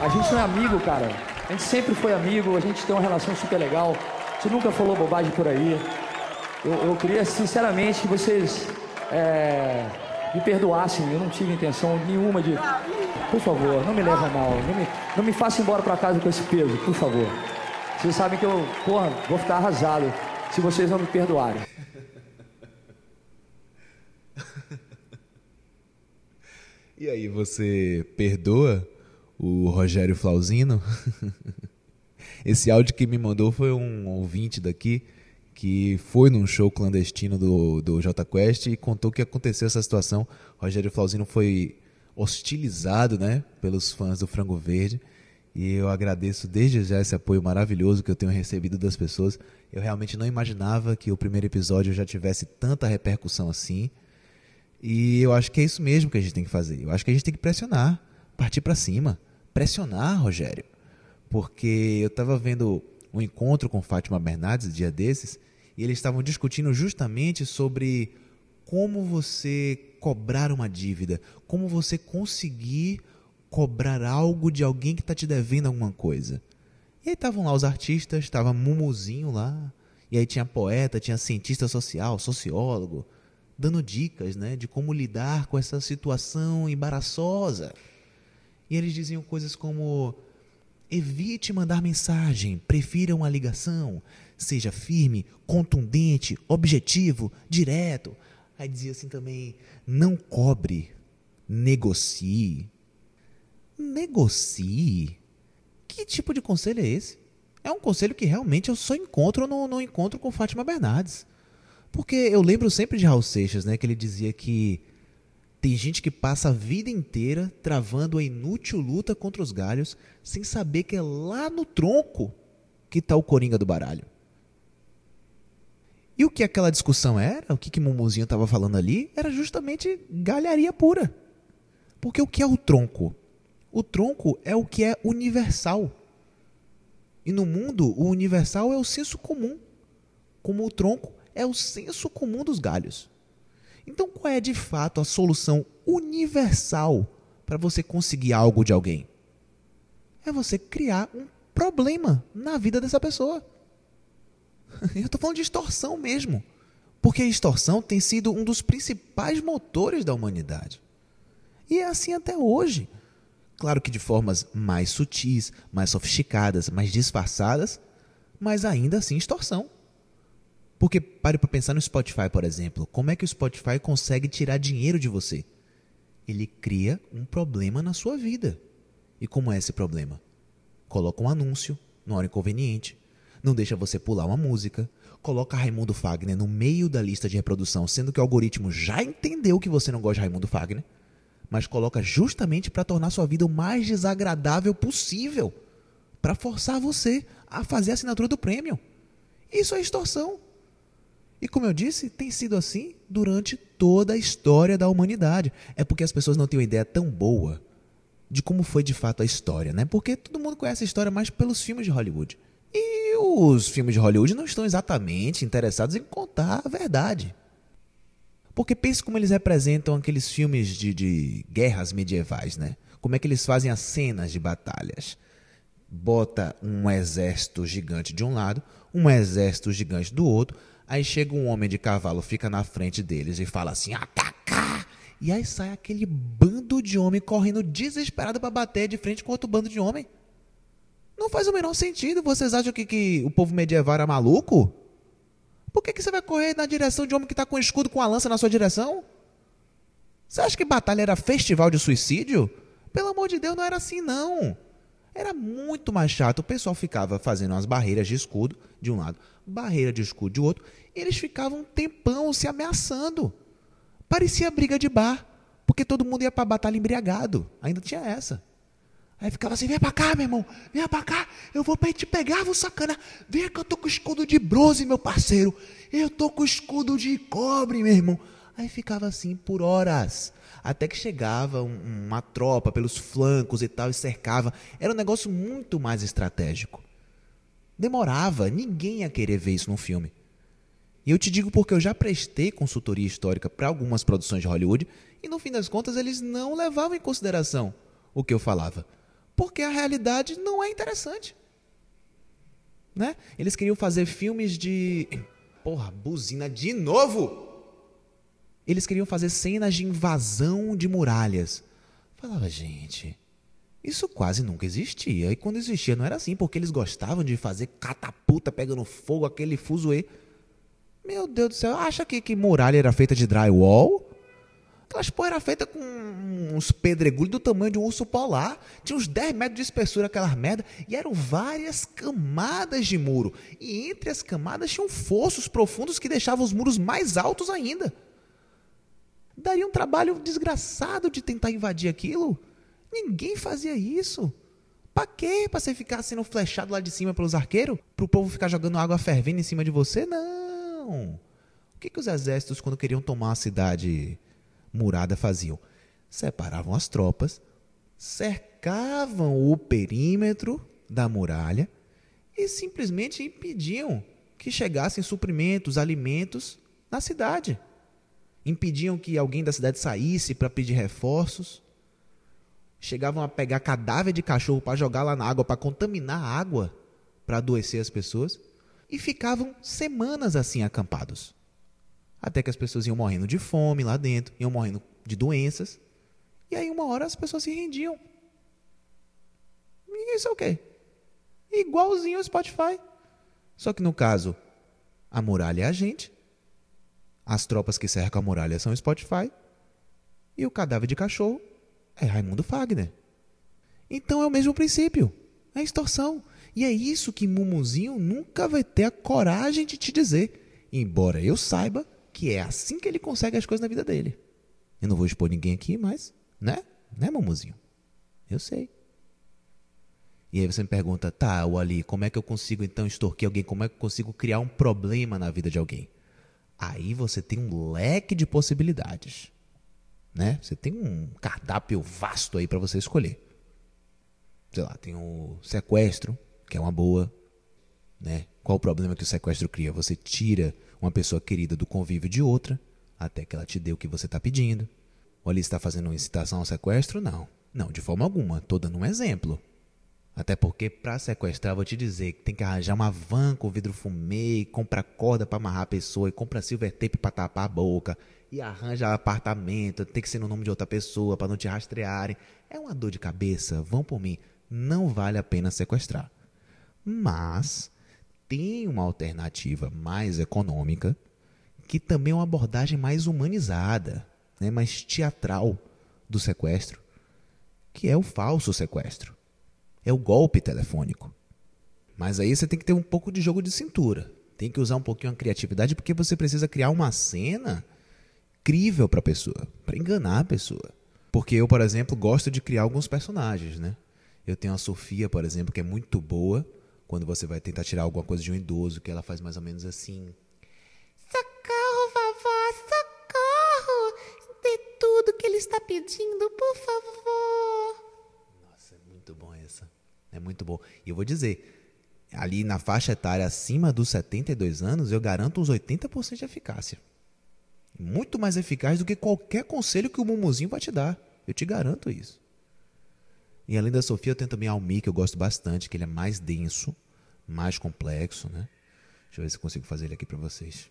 A gente não é amigo, cara. A gente sempre foi amigo, a gente tem uma relação super legal. Você nunca falou bobagem por aí. Eu, eu queria, sinceramente, que vocês é, me perdoassem. Eu não tive intenção nenhuma de. Por favor, não me leva mal. Não me, não me faça embora para casa com esse peso, por favor. Vocês sabem que eu, porra, vou ficar arrasado se vocês não me perdoarem. E aí, você perdoa o Rogério Flauzino? Esse áudio que me mandou foi um ouvinte daqui que foi num show clandestino do, do J Quest e contou que aconteceu essa situação. Rogério Flauzino foi hostilizado né, pelos fãs do Frango Verde. E eu agradeço desde já esse apoio maravilhoso que eu tenho recebido das pessoas. Eu realmente não imaginava que o primeiro episódio já tivesse tanta repercussão assim. E eu acho que é isso mesmo que a gente tem que fazer. Eu acho que a gente tem que pressionar, partir para cima. Pressionar, Rogério. Porque eu estava vendo um encontro com Fátima Bernardes, dia desses, e eles estavam discutindo justamente sobre como você cobrar uma dívida, como você conseguir cobrar algo de alguém que está te devendo alguma coisa. E aí estavam lá os artistas, estava Mumuzinho lá, e aí tinha poeta, tinha cientista social, sociólogo, dando dicas né, de como lidar com essa situação embaraçosa. E eles diziam coisas como: evite mandar mensagem, prefira uma ligação, seja firme, contundente, objetivo, direto. Aí dizia assim também: não cobre, negocie. Negocie? Que tipo de conselho é esse? É um conselho que realmente eu só encontro no, no encontro com Fátima Bernardes. Porque eu lembro sempre de Raul Seixas, né, que ele dizia que tem gente que passa a vida inteira travando a inútil luta contra os galhos sem saber que é lá no tronco que está o coringa do baralho. E o que aquela discussão era, o que, que Mumuzinho estava falando ali, era justamente galharia pura. Porque o que é o tronco? O tronco é o que é universal. E no mundo, o universal é o senso comum, como o tronco é o senso comum dos galhos. Então, qual é de fato a solução universal para você conseguir algo de alguém? É você criar um problema na vida dessa pessoa. Eu estou falando de extorsão mesmo. Porque a extorsão tem sido um dos principais motores da humanidade. E é assim até hoje. Claro que de formas mais sutis, mais sofisticadas, mais disfarçadas, mas ainda assim extorsão. Porque pare para pensar no Spotify, por exemplo. Como é que o Spotify consegue tirar dinheiro de você? Ele cria um problema na sua vida. E como é esse problema? Coloca um anúncio na hora inconveniente, não deixa você pular uma música, coloca Raimundo Fagner no meio da lista de reprodução, sendo que o algoritmo já entendeu que você não gosta de Raimundo Fagner, mas coloca justamente para tornar sua vida o mais desagradável possível, para forçar você a fazer a assinatura do prêmio. Isso é extorsão. E como eu disse, tem sido assim durante toda a história da humanidade. É porque as pessoas não têm uma ideia tão boa de como foi de fato a história, né? Porque todo mundo conhece a história mais pelos filmes de Hollywood. E os filmes de Hollywood não estão exatamente interessados em contar a verdade. Porque pense como eles representam aqueles filmes de, de guerras medievais, né? Como é que eles fazem as cenas de batalhas. Bota um exército gigante de um lado, um exército gigante do outro, Aí chega um homem de cavalo, fica na frente deles e fala assim: atacar! E aí sai aquele bando de homem correndo desesperado para bater de frente com outro bando de homem. Não faz o menor sentido. Vocês acham que, que o povo medieval era maluco? Por que, que você vai correr na direção de homem que está com escudo com a lança na sua direção? Você acha que batalha era festival de suicídio? Pelo amor de Deus, não era assim não. Era muito mais chato. O pessoal ficava fazendo umas barreiras de escudo de um lado, barreira de escudo de outro. E eles ficavam um tempão se ameaçando. Parecia briga de bar, porque todo mundo ia para batalha embriagado. Ainda tinha essa. Aí ficava assim: vem pra cá, meu irmão, vem pra cá, eu vou pra te pegar, vou sacana. Vem que eu tô com escudo de bronze, meu parceiro. Eu tô com escudo de cobre, meu irmão. Aí ficava assim por horas até que chegava um, uma tropa pelos flancos e tal e cercava. Era um negócio muito mais estratégico. Demorava, ninguém ia querer ver isso num filme. E eu te digo porque eu já prestei consultoria histórica para algumas produções de Hollywood e no fim das contas eles não levavam em consideração o que eu falava? Porque a realidade não é interessante. Né? Eles queriam fazer filmes de. Porra, buzina de novo! Eles queriam fazer cenas de invasão de muralhas. Falava, gente, isso quase nunca existia. E quando existia não era assim, porque eles gostavam de fazer catapulta pegando fogo, aquele fuzuê. Meu Deus do céu, acha que, que muralha era feita de drywall? Aquelas porra era feita com uns pedregulhos do tamanho de um urso polar. Tinha uns 10 metros de espessura aquelas merda. E eram várias camadas de muro. E entre as camadas tinham fossos profundos que deixavam os muros mais altos ainda. Daria um trabalho desgraçado de tentar invadir aquilo. Ninguém fazia isso. Pra quê? Pra você ficar sendo flechado lá de cima pelos arqueiros? Pro povo ficar jogando água fervendo em cima de você? Não. O que, que os exércitos, quando queriam tomar a cidade murada, faziam? Separavam as tropas, cercavam o perímetro da muralha e simplesmente impediam que chegassem suprimentos, alimentos na cidade. Impediam que alguém da cidade saísse para pedir reforços chegavam a pegar cadáver de cachorro para jogar lá na água, para contaminar a água, para adoecer as pessoas, e ficavam semanas assim acampados. Até que as pessoas iam morrendo de fome lá dentro, iam morrendo de doenças, e aí uma hora as pessoas se rendiam. E isso é o quê? Igualzinho ao Spotify. Só que no caso, a muralha é a gente, as tropas que cercam a muralha são o Spotify, e o cadáver de cachorro é Raimundo Fagner. Então é o mesmo princípio. É extorsão. E é isso que Mumuzinho nunca vai ter a coragem de te dizer. Embora eu saiba que é assim que ele consegue as coisas na vida dele. Eu não vou expor ninguém aqui, mas, né? Né, Mumuzinho? Eu sei. E aí você me pergunta, tá, Ali, como é que eu consigo então extorquir alguém? Como é que eu consigo criar um problema na vida de alguém? Aí você tem um leque de possibilidades né? Você tem um cardápio vasto aí para você escolher. Sei lá, tem o sequestro, que é uma boa, né? Qual o problema que o sequestro cria? Você tira uma pessoa querida do convívio de outra, até que ela te dê o que você está pedindo. Ali está fazendo uma incitação ao sequestro? Não. Não, de forma alguma. Estou dando um exemplo. Até porque para sequestrar, vou te dizer que tem que arranjar uma van com vidro fumê, compra corda para amarrar a pessoa, e compra silver tape para tapar a boca, e arranja apartamento, tem que ser no nome de outra pessoa para não te rastrearem. É uma dor de cabeça, vão por mim. Não vale a pena sequestrar. Mas tem uma alternativa mais econômica, que também é uma abordagem mais humanizada, né, mais teatral do sequestro, que é o falso sequestro. É o golpe telefônico. Mas aí você tem que ter um pouco de jogo de cintura. Tem que usar um pouquinho a criatividade porque você precisa criar uma cena incrível para a pessoa, para enganar a pessoa. Porque eu, por exemplo, gosto de criar alguns personagens, né? Eu tenho a Sofia, por exemplo, que é muito boa quando você vai tentar tirar alguma coisa de um idoso, que ela faz mais ou menos assim: Socorro, vovó, socorro! Dê tudo que ele está pedindo, por favor. Nossa, é muito bom essa. É muito bom. E eu vou dizer, ali na faixa etária acima dos 72 anos, eu garanto uns 80% de eficácia. Muito mais eficaz do que qualquer conselho que o Mumuzinho vai te dar. Eu te garanto isso. E além da Sofia, eu tenho também Almi, que eu gosto bastante, que ele é mais denso, mais complexo, né? Deixa eu ver se eu consigo fazer ele aqui para vocês.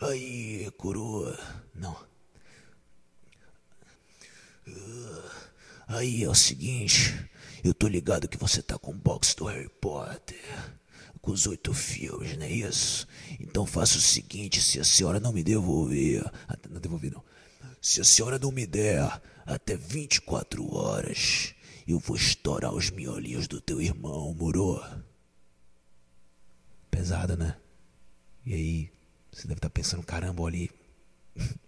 aí, coroa. Não. Aí é o seguinte, eu tô ligado que você tá com o box do Harry Potter com os oito filmes, não é isso? Então faça o seguinte, se a senhora não me devolver, não devolver não, se a senhora não me der até 24 horas, eu vou estourar os miolinhos do teu irmão, moro? Pesada, né? E aí, você deve estar tá pensando, caramba, ali,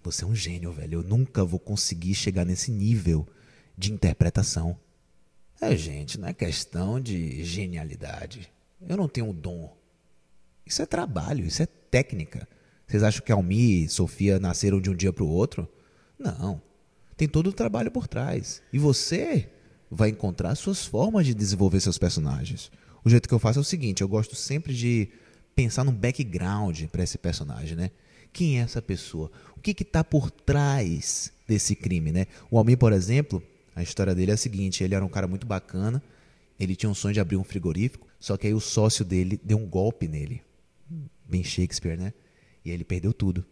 você é um gênio, velho. Eu nunca vou conseguir chegar nesse nível de interpretação. É, gente, não é questão de genialidade. Eu não tenho um dom. Isso é trabalho, isso é técnica. Vocês acham que Almi e Sofia nasceram de um dia para o outro? Não. Tem todo o trabalho por trás. E você vai encontrar suas formas de desenvolver seus personagens. O jeito que eu faço é o seguinte: eu gosto sempre de pensar num background para esse personagem, né? Quem é essa pessoa? O que está por trás desse crime, né? O Almir, por exemplo, a história dele é a seguinte: ele era um cara muito bacana, ele tinha um sonho de abrir um frigorífico, só que aí o sócio dele deu um golpe nele, bem Shakespeare, né? E aí ele perdeu tudo.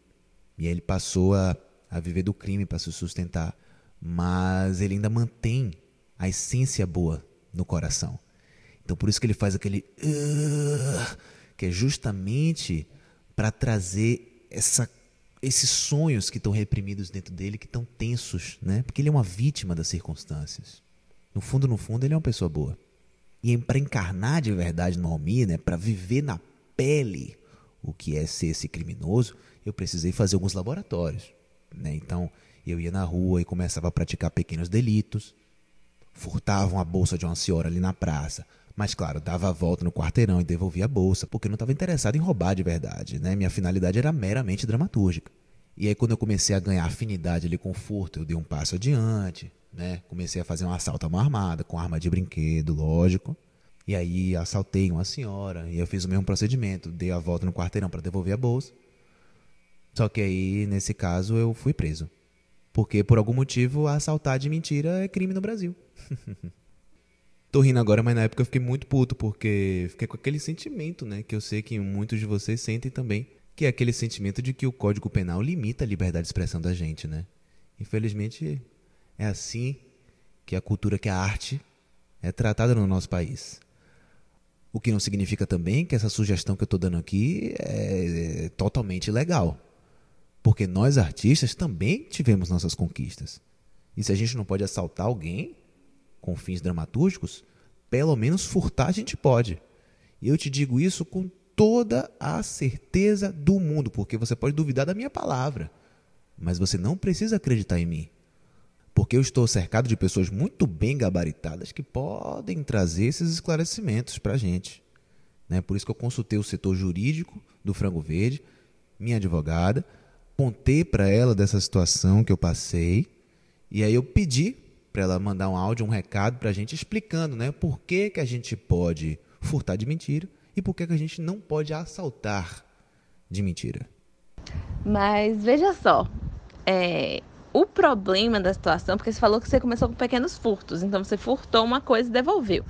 E aí ele passou a, a viver do crime para se sustentar. Mas ele ainda mantém a essência boa no coração. Então por isso que ele faz aquele. Uh, que é justamente para trazer essa, esses sonhos que estão reprimidos dentro dele, que estão tensos, né? Porque ele é uma vítima das circunstâncias. No fundo, no fundo, ele é uma pessoa boa. E para encarnar de verdade no Almir, né? Para viver na pele o que é ser esse criminoso, eu precisei fazer alguns laboratórios. Né? Então, eu ia na rua e começava a praticar pequenos delitos, furtavam a bolsa de uma senhora ali na praça. Mas, claro, dava a volta no quarteirão e devolvia a bolsa, porque eu não estava interessado em roubar de verdade. Né? Minha finalidade era meramente dramatúrgica. E aí, quando eu comecei a ganhar afinidade ali com o furto, eu dei um passo adiante. Né? Comecei a fazer um assalto à mão armada, com arma de brinquedo, lógico. E aí assaltei uma senhora e eu fiz o mesmo procedimento, dei a volta no quarteirão para devolver a bolsa. Só que aí, nesse caso, eu fui preso. Porque por algum motivo assaltar de mentira é crime no Brasil. Tô rindo agora, mas na época eu fiquei muito puto, porque fiquei com aquele sentimento, né? Que eu sei que muitos de vocês sentem também. Que é aquele sentimento de que o Código Penal limita a liberdade de expressão da gente, né? Infelizmente, é assim que a cultura, que a arte é tratada no nosso país. O que não significa também que essa sugestão que eu estou dando aqui é totalmente legal. Porque nós artistas também tivemos nossas conquistas. E se a gente não pode assaltar alguém com fins dramatúrgicos, pelo menos furtar a gente pode. E eu te digo isso com toda a certeza do mundo, porque você pode duvidar da minha palavra, mas você não precisa acreditar em mim. Porque eu estou cercado de pessoas muito bem gabaritadas que podem trazer esses esclarecimentos para a gente. Né? Por isso que eu consultei o setor jurídico do Frango Verde, minha advogada, contei para ela dessa situação que eu passei, e aí eu pedi para ela mandar um áudio, um recado para a gente explicando né, por que, que a gente pode furtar de mentira e por que, que a gente não pode assaltar de mentira. Mas veja só, é, o problema da situação, porque você falou que você começou com pequenos furtos, então você furtou uma coisa e devolveu.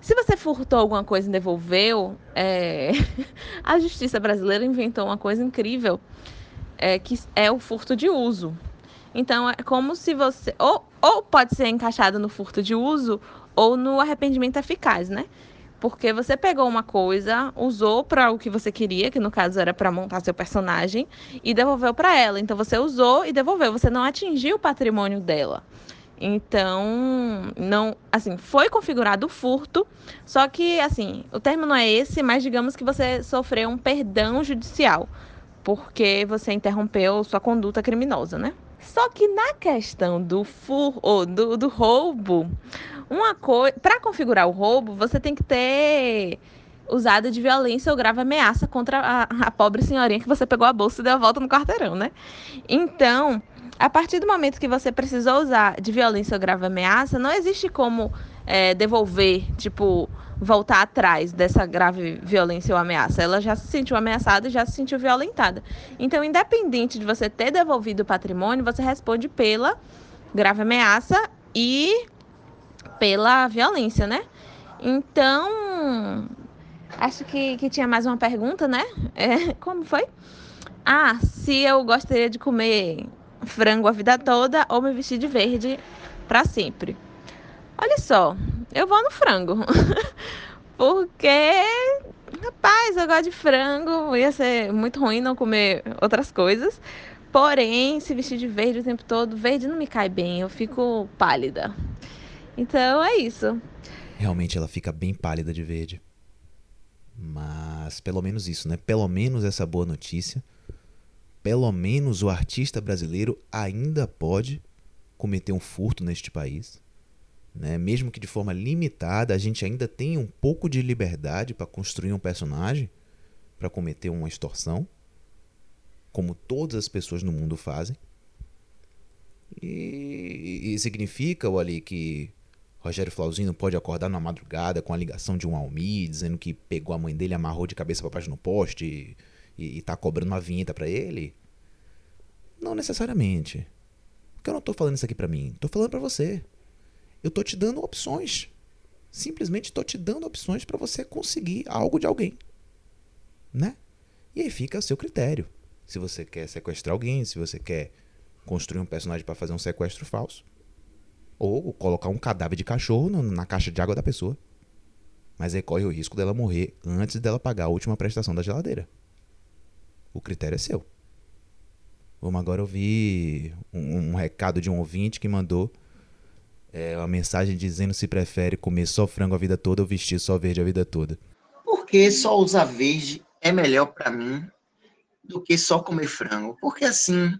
Se você furtou alguma coisa e devolveu, é... a justiça brasileira inventou uma coisa incrível, é, que é o furto de uso. Então é como se você. Ou, ou pode ser encaixado no furto de uso ou no arrependimento eficaz, né? Porque você pegou uma coisa, usou para o que você queria, que no caso era para montar seu personagem, e devolveu para ela. Então você usou e devolveu, você não atingiu o patrimônio dela. Então, não, assim, foi configurado o furto, só que assim, o termo não é esse, mas digamos que você sofreu um perdão judicial, porque você interrompeu sua conduta criminosa, né? Só que na questão do fur ou do, do roubo, uma coisa, para configurar o roubo, você tem que ter usado de violência ou grave ameaça contra a, a, pobre senhorinha que você pegou a bolsa e deu a volta no quarteirão, né? Então, a partir do momento que você precisou usar de violência ou grave ameaça, não existe como é, devolver, tipo, voltar atrás dessa grave violência ou ameaça. Ela já se sentiu ameaçada e já se sentiu violentada. Então, independente de você ter devolvido o patrimônio, você responde pela grave ameaça e pela violência, né? Então, acho que, que tinha mais uma pergunta, né? É, como foi? Ah, se eu gostaria de comer frango a vida toda ou me vestir de verde para sempre. Olha só, eu vou no frango. Porque, rapaz, eu gosto de frango. Ia ser muito ruim não comer outras coisas. Porém, se vestir de verde o tempo todo, verde não me cai bem. Eu fico pálida. Então é isso. Realmente ela fica bem pálida de verde. Mas pelo menos isso, né? Pelo menos essa boa notícia. Pelo menos o artista brasileiro ainda pode cometer um furto neste país. Né? Mesmo que de forma limitada, a gente ainda tem um pouco de liberdade para construir um personagem, para cometer uma extorsão, como todas as pessoas no mundo fazem. E, e significa, ali que Rogério Flauzino pode acordar na madrugada com a ligação de um Almi dizendo que pegou a mãe dele, amarrou de cabeça para baixo no poste e, e, e tá cobrando uma vinheta para ele? Não necessariamente. Porque eu não tô falando isso aqui para mim, tô falando para você. Eu tô te dando opções. Simplesmente tô te dando opções para você conseguir algo de alguém. Né? E aí fica a seu critério. Se você quer sequestrar alguém, se você quer construir um personagem para fazer um sequestro falso, ou colocar um cadáver de cachorro na caixa de água da pessoa. Mas aí corre o risco dela morrer antes dela pagar a última prestação da geladeira. O critério é seu. Vamos agora ouvir um, um recado de um ouvinte que mandou é, uma mensagem dizendo se prefere comer só frango a vida toda ou vestir só verde a vida toda. Por que só usar verde é melhor para mim do que só comer frango? Porque assim,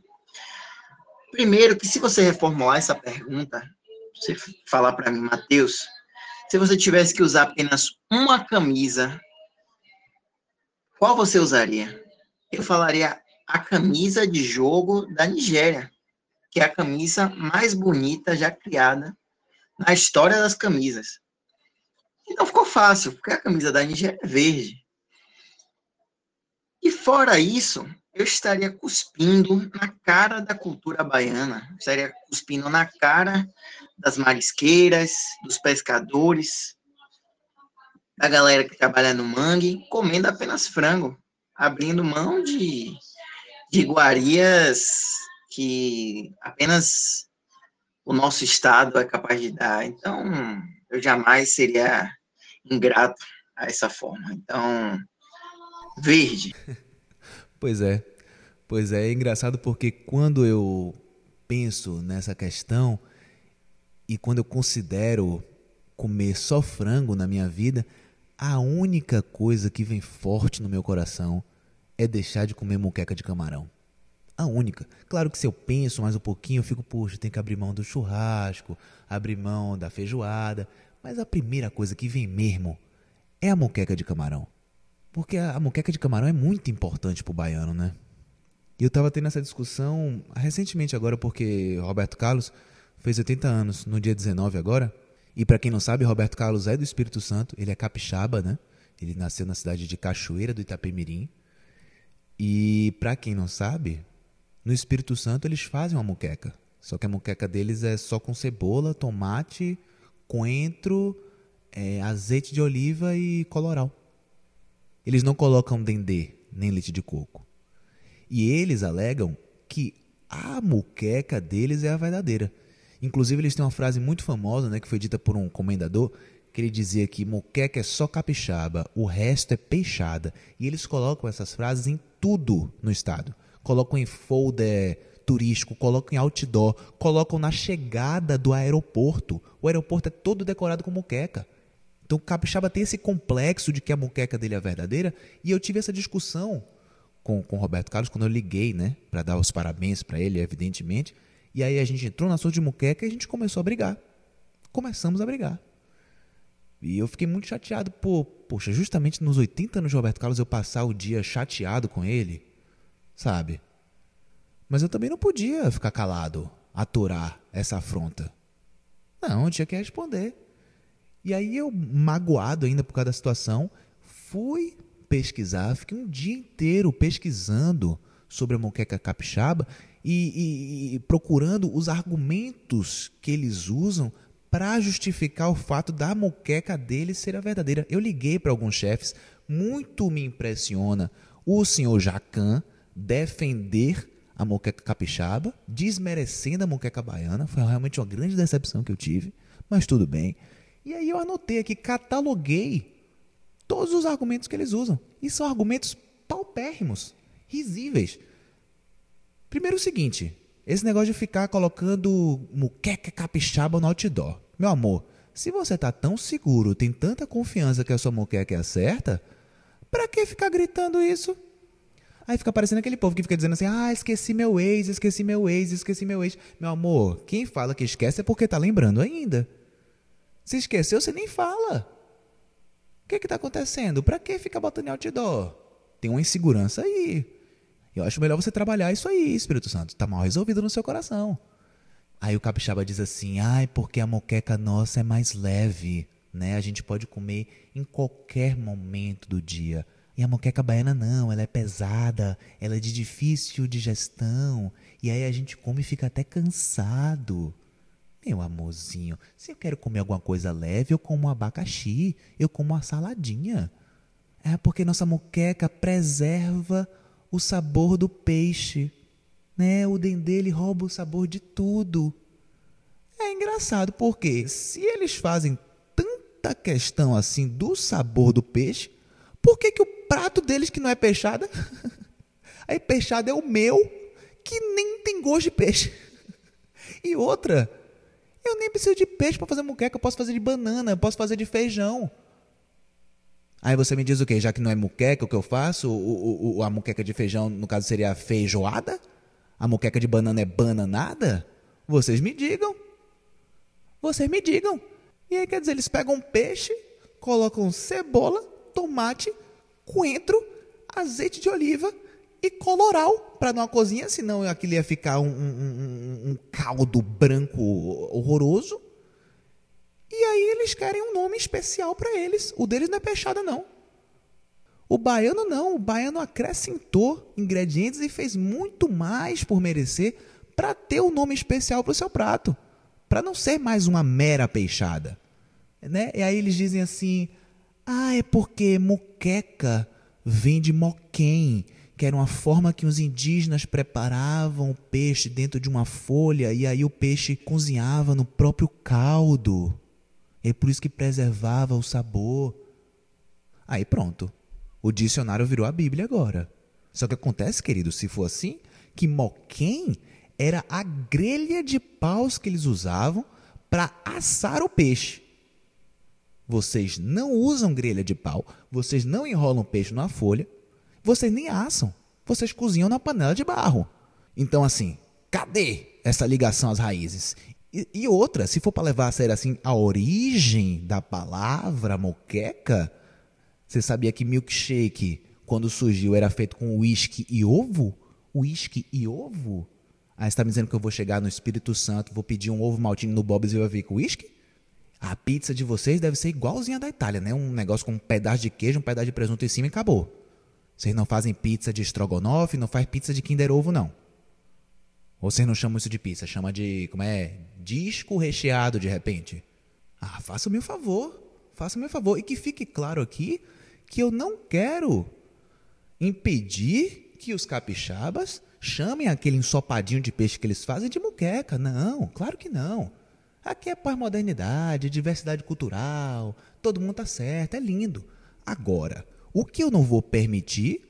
primeiro que se você reformular essa pergunta, você falar para mim, Matheus, se você tivesse que usar apenas uma camisa, qual você usaria? Eu falaria a camisa de jogo da Nigéria, que é a camisa mais bonita já criada na história das camisas. Então ficou fácil, porque a camisa da Nigéria é verde. E fora isso, eu estaria cuspindo na cara da cultura baiana, estaria cuspindo na cara das marisqueiras, dos pescadores, da galera que trabalha no mangue, comendo apenas frango, abrindo mão de, de iguarias que apenas o nosso estado é capaz de dar. Então, eu jamais seria ingrato a essa forma. Então, verde. Pois é. Pois é, é engraçado porque quando eu penso nessa questão e quando eu considero comer só frango na minha vida, a única coisa que vem forte no meu coração é deixar de comer moqueca de camarão. A única. Claro que se eu penso mais um pouquinho, eu fico, poxa, tem que abrir mão do churrasco, abrir mão da feijoada. Mas a primeira coisa que vem mesmo é a moqueca de camarão. Porque a, a moqueca de camarão é muito importante pro baiano, né? E eu estava tendo essa discussão recentemente agora, porque Roberto Carlos fez 80 anos no dia 19 agora. E para quem não sabe, Roberto Carlos é do Espírito Santo, ele é capixaba, né? Ele nasceu na cidade de Cachoeira do Itapemirim. E para quem não sabe, no Espírito Santo eles fazem uma moqueca. Só que a moqueca deles é só com cebola, tomate, coentro, é, azeite de oliva e coloral. Eles não colocam dendê nem leite de coco. E eles alegam que a muqueca deles é a verdadeira. Inclusive, eles têm uma frase muito famosa, né, que foi dita por um comendador, que ele dizia que moqueca é só capixaba, o resto é peixada. E eles colocam essas frases em tudo no estado. Colocam em folder turístico, colocam em outdoor, colocam na chegada do aeroporto. O aeroporto é todo decorado com moqueca. Então o capixaba tem esse complexo de que a moqueca dele é verdadeira. E eu tive essa discussão com, com o Roberto Carlos quando eu liguei, né, para dar os parabéns para ele, evidentemente. E aí a gente entrou na sua de muqueca e a gente começou a brigar. Começamos a brigar. E eu fiquei muito chateado por, poxa, justamente nos 80 anos de Roberto Carlos eu passar o dia chateado com ele, sabe? Mas eu também não podia ficar calado, aturar essa afronta. Não, eu tinha que responder. E aí eu, magoado ainda por causa da situação, fui pesquisar, fiquei um dia inteiro pesquisando sobre a moqueca capixaba e, e, e procurando os argumentos que eles usam para justificar o fato da moqueca deles ser a verdadeira. Eu liguei para alguns chefes, muito me impressiona o senhor Jacan defender a moqueca capixaba, desmerecendo a moqueca baiana. Foi realmente uma grande decepção que eu tive, mas tudo bem. E aí eu anotei aqui, cataloguei todos os argumentos que eles usam. E são argumentos paupérrimos, risíveis. Primeiro o seguinte, esse negócio de ficar colocando muqueca capixaba no outdoor. Meu amor, se você tá tão seguro, tem tanta confiança que a sua muqueca é certa, pra que ficar gritando isso? Aí fica parecendo aquele povo que fica dizendo assim: ah, esqueci meu ex, esqueci meu ex, esqueci meu ex. Meu amor, quem fala que esquece é porque tá lembrando ainda. Se esqueceu, você nem fala. O que está acontecendo? Para que ficar botando em outdoor? Tem uma insegurança aí. Eu acho melhor você trabalhar isso aí, Espírito Santo. Está mal resolvido no seu coração. Aí o capixaba diz assim: ai, porque a moqueca nossa é mais leve, né? A gente pode comer em qualquer momento do dia. E a moqueca baiana não, ela é pesada, ela é de difícil digestão, e aí a gente come e fica até cansado. Meu amorzinho, se eu quero comer alguma coisa leve, eu como um abacaxi, eu como uma saladinha. É porque nossa moqueca preserva o sabor do peixe. Né? O dendê ele rouba o sabor de tudo. É engraçado porque se eles fazem tanta questão assim do sabor do peixe, por que, que o prato deles que não é peixada? Aí peixada é o meu, que nem tem gosto de peixe. E outra, eu nem preciso de peixe para fazer muqueca, eu posso fazer de banana, eu posso fazer de feijão. Aí você me diz o quê? Já que não é muqueca o que eu faço, o, o, a muqueca de feijão, no caso, seria feijoada? A muqueca de banana é bananada? Vocês me digam. Vocês me digam. E aí, quer dizer, eles pegam peixe, colocam cebola, tomate, coentro, azeite de oliva e coloral para dar uma cozinha, senão aquilo ia ficar um, um, um, caldo branco horroroso. E aí eles querem um nome especial para eles. O deles não é peixada, não. O baiano não. O baiano acrescentou ingredientes e fez muito mais por merecer para ter um nome especial para o seu prato. Para não ser mais uma mera peixada. Né? E aí eles dizem assim: ah, é porque moqueca vem de moquém, que era uma forma que os indígenas preparavam o peixe dentro de uma folha e aí o peixe cozinhava no próprio caldo. É por isso que preservava o sabor. Aí pronto. O dicionário virou a Bíblia agora. Só que acontece, querido, se for assim, que moquém era a grelha de paus que eles usavam para assar o peixe. Vocês não usam grelha de pau, vocês não enrolam peixe numa folha, vocês nem assam, vocês cozinham na panela de barro. Então, assim, cadê essa ligação às raízes? E, e outra, se for para levar a sério assim a origem da palavra moqueca, você sabia que milkshake, quando surgiu, era feito com uísque e ovo? Uísque e ovo? Aí você está me dizendo que eu vou chegar no Espírito Santo, vou pedir um ovo maltine no Bob's e vai vir com uísque? A pizza de vocês deve ser igualzinha da Itália, né? Um negócio com um pedaço de queijo, um pedaço de presunto em cima e acabou. Vocês não fazem pizza de estrogonofe, não faz pizza de Kinder Ovo, não. Ou vocês não chamam isso de pizza, chama de, como é, disco recheado de repente. Ah, faça-me um favor, faça-me um favor. E que fique claro aqui que eu não quero impedir que os capixabas chamem aquele ensopadinho de peixe que eles fazem de muqueca. Não, claro que não. Aqui é pós-modernidade, diversidade cultural, todo mundo tá certo, é lindo. Agora, o que eu não vou permitir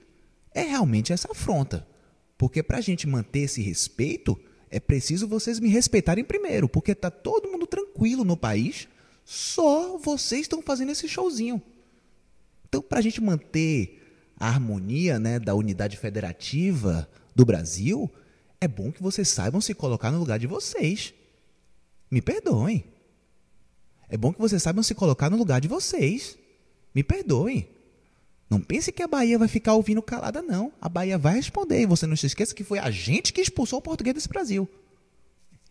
é realmente essa afronta. Porque para a gente manter esse respeito, é preciso vocês me respeitarem primeiro, porque tá todo mundo tranquilo no país, só vocês estão fazendo esse showzinho. Então, para a gente manter a harmonia né, da unidade federativa do Brasil, é bom que vocês saibam se colocar no lugar de vocês. Me perdoem. É bom que vocês saibam se colocar no lugar de vocês. Me perdoem. Não pense que a Bahia vai ficar ouvindo calada, não. A Bahia vai responder. E você não se esqueça que foi a gente que expulsou o português desse Brasil.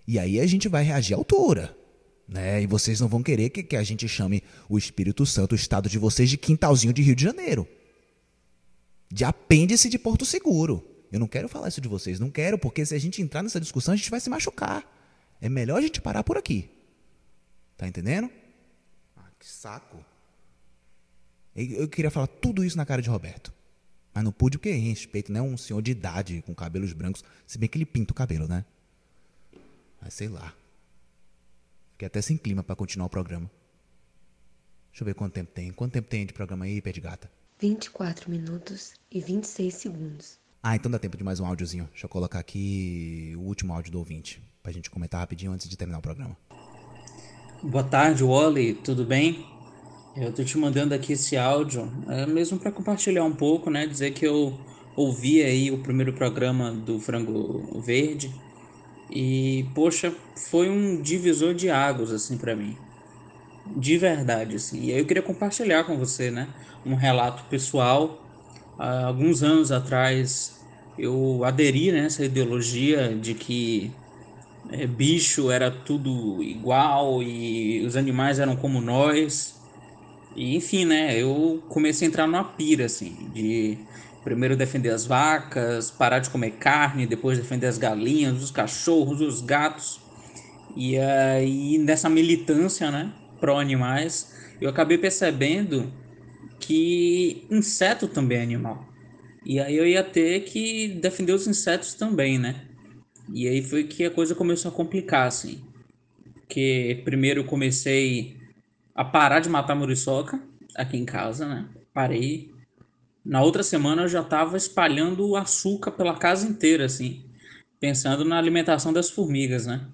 E aí a gente vai reagir à altura. Né? E vocês não vão querer que, que a gente chame o Espírito Santo, o estado de vocês, de quintalzinho de Rio de Janeiro. De apêndice de Porto Seguro. Eu não quero falar isso de vocês, não quero, porque se a gente entrar nessa discussão, a gente vai se machucar. É melhor a gente parar por aqui. Tá entendendo? Ah, que saco. Eu queria falar tudo isso na cara de Roberto. Mas não pude porque, em respeito, né? Um senhor de idade com cabelos brancos. Se bem que ele pinta o cabelo, né? Mas sei lá. Fiquei até sem clima para continuar o programa. Deixa eu ver quanto tempo tem. Quanto tempo tem de programa aí, pé de gata? 24 minutos e 26 segundos. Ah, então dá tempo de mais um áudiozinho. Deixa eu colocar aqui o último áudio do ouvinte. Pra gente comentar rapidinho antes de terminar o programa. Boa tarde, Wally. Tudo bem? Eu tô te mandando aqui esse áudio, é mesmo para compartilhar um pouco, né? Dizer que eu ouvi aí o primeiro programa do Frango Verde e poxa, foi um divisor de águas assim para mim. De verdade assim. E aí eu queria compartilhar com você, né, um relato pessoal. Há alguns anos atrás eu aderi nessa ideologia de que é, bicho era tudo igual e os animais eram como nós E, enfim, né, eu comecei a entrar numa pira, assim, de primeiro defender as vacas, parar de comer carne, depois defender as galinhas, os cachorros, os gatos. E aí, nessa militância, né, pró-animais, eu acabei percebendo que inseto também é animal. E aí eu ia ter que defender os insetos também, né? E aí foi que a coisa começou a complicar, assim. Porque primeiro eu comecei a parar de matar muriçoca aqui em casa, né? Parei. Na outra semana eu já estava espalhando açúcar pela casa inteira, assim. Pensando na alimentação das formigas, né?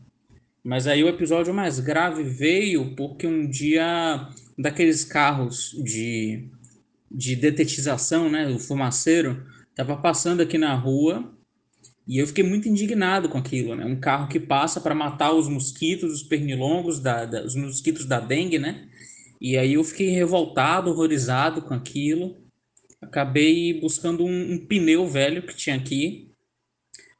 Mas aí o episódio mais grave veio porque um dia daqueles carros de, de detetização, né? O fumaceiro, tava passando aqui na rua e eu fiquei muito indignado com aquilo, né? Um carro que passa para matar os mosquitos, os pernilongos, da, da, os mosquitos da dengue, né? E aí eu fiquei revoltado, horrorizado com aquilo. Acabei buscando um, um pneu velho que tinha aqui.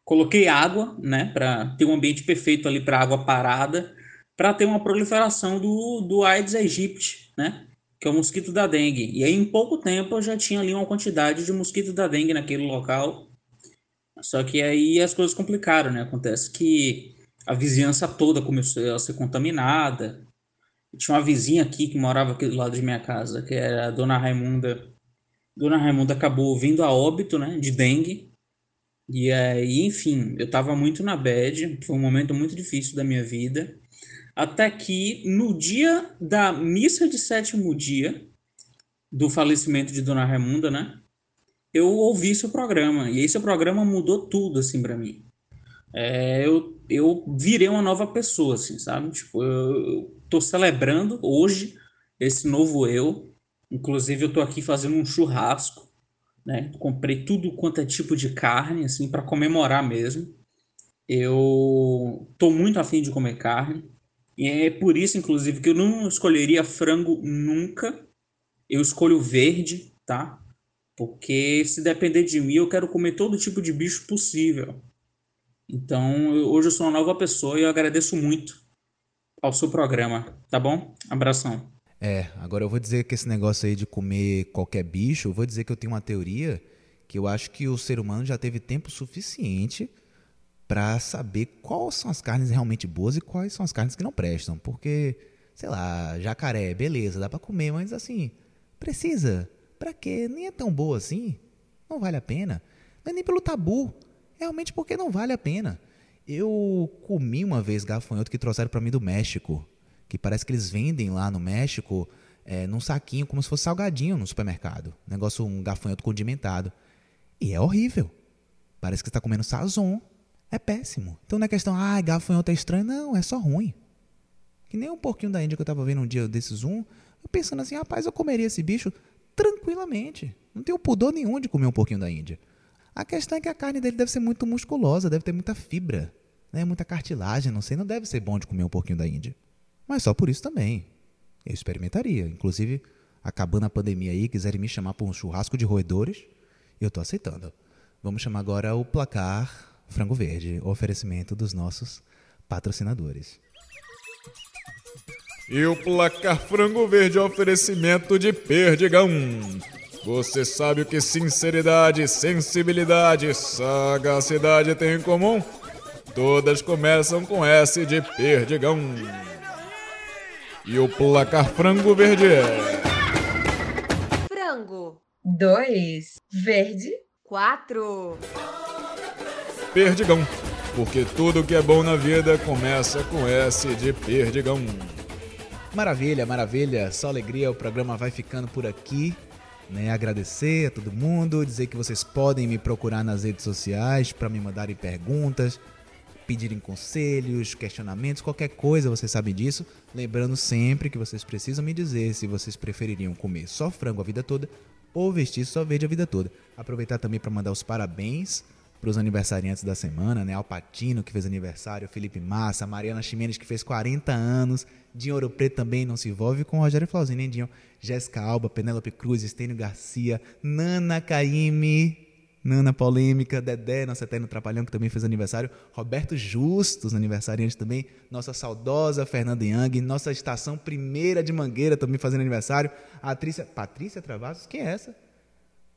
Coloquei água, né? Para ter um ambiente perfeito ali para água parada, para ter uma proliferação do, do Aedes aegypti, né? Que é o mosquito da dengue. E aí em pouco tempo eu já tinha ali uma quantidade de mosquito da dengue naquele local só que aí as coisas complicaram, né? Acontece que a vizinhança toda começou a ser contaminada. Tinha uma vizinha aqui que morava aqui do lado de minha casa, que era a Dona Raimunda. Dona Raimunda acabou vindo a óbito, né? De dengue. E aí, enfim, eu tava muito na bad. Foi um momento muito difícil da minha vida. Até que no dia da missa de sétimo dia do falecimento de Dona Raimunda, né? eu ouvi seu programa. E esse programa mudou tudo, assim, para mim. É, eu, eu virei uma nova pessoa, assim, sabe? Tipo, eu, eu tô celebrando hoje esse novo eu. Inclusive, eu tô aqui fazendo um churrasco, né? Comprei tudo quanto é tipo de carne, assim, para comemorar mesmo. Eu tô muito afim de comer carne. E é por isso, inclusive, que eu não escolheria frango nunca. Eu escolho verde, tá? Porque se depender de mim, eu quero comer todo tipo de bicho possível. Então, eu, hoje eu sou uma nova pessoa e eu agradeço muito ao seu programa, tá bom? Abração. É, agora eu vou dizer que esse negócio aí de comer qualquer bicho, eu vou dizer que eu tenho uma teoria que eu acho que o ser humano já teve tempo suficiente para saber quais são as carnes realmente boas e quais são as carnes que não prestam. Porque, sei lá, jacaré, beleza, dá para comer, mas assim, precisa Pra quê? Nem é tão boa assim. Não vale a pena. Não é nem pelo tabu. Realmente porque não vale a pena. Eu comi uma vez gafanhoto que trouxeram para mim do México. Que parece que eles vendem lá no México é, num saquinho, como se fosse salgadinho no supermercado. Negócio, um gafanhoto condimentado. E é horrível. Parece que está comendo sazon. É péssimo. Então não é questão, ah, gafanhoto é estranho. Não, é só ruim. Que nem um porquinho da Índia que eu estava vendo um dia desses um. Eu pensando assim, rapaz, eu comeria esse bicho tranquilamente. Não tenho pudor nenhum de comer um pouquinho da Índia. A questão é que a carne dele deve ser muito musculosa, deve ter muita fibra, né? muita cartilagem, não sei, não deve ser bom de comer um pouquinho da Índia. Mas só por isso também. Eu experimentaria. Inclusive, acabando a pandemia aí, quiserem me chamar para um churrasco de roedores, eu estou aceitando. Vamos chamar agora o placar Frango Verde, oferecimento dos nossos patrocinadores. E o placar frango verde é oferecimento de Perdigão. Você sabe o que sinceridade, sensibilidade e sagacidade têm em comum? Todas começam com S de Perdigão. E o placar frango verde é. Frango. Dois. Verde. Quatro. Perdigão. Porque tudo que é bom na vida começa com S de Perdigão. Maravilha, maravilha, só alegria. O programa vai ficando por aqui. Né? Agradecer a todo mundo, dizer que vocês podem me procurar nas redes sociais para me mandarem perguntas, pedirem conselhos, questionamentos, qualquer coisa, vocês sabem disso. Lembrando sempre que vocês precisam me dizer se vocês prefeririam comer só frango a vida toda ou vestir só verde a vida toda. Aproveitar também para mandar os parabéns para os aniversariantes da semana, né? Alpatino, que fez aniversário, Felipe Massa, Mariana Ximenes, que fez 40 anos, Dinho Ouro Preto também não se envolve com Rogério Flauzino, hein, Dinho? Jéssica Alba, Penélope Cruz, Estênio Garcia, Nana Caime, Nana Polêmica, Dedé, nosso eterno trapalhão, que também fez aniversário, Roberto Justus, aniversariante também, nossa saudosa Fernanda Young, nossa estação primeira de Mangueira também fazendo aniversário, a atriz Patrícia Travassos, quem é essa?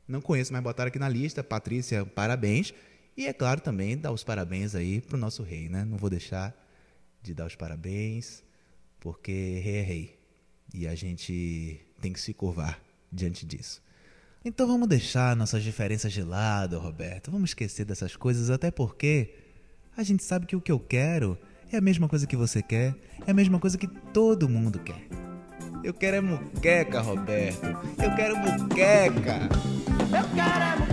Não conheço, mas botaram aqui na lista, Patrícia, parabéns. E é claro também dar os parabéns aí pro nosso rei, né? Não vou deixar de dar os parabéns, porque rei é rei. E a gente tem que se curvar diante disso. Então vamos deixar nossas diferenças de lado, Roberto. Vamos esquecer dessas coisas, até porque a gente sabe que o que eu quero é a mesma coisa que você quer, é a mesma coisa que todo mundo quer. Eu quero é muqueca, Roberto. Eu quero muqueca. Eu quero é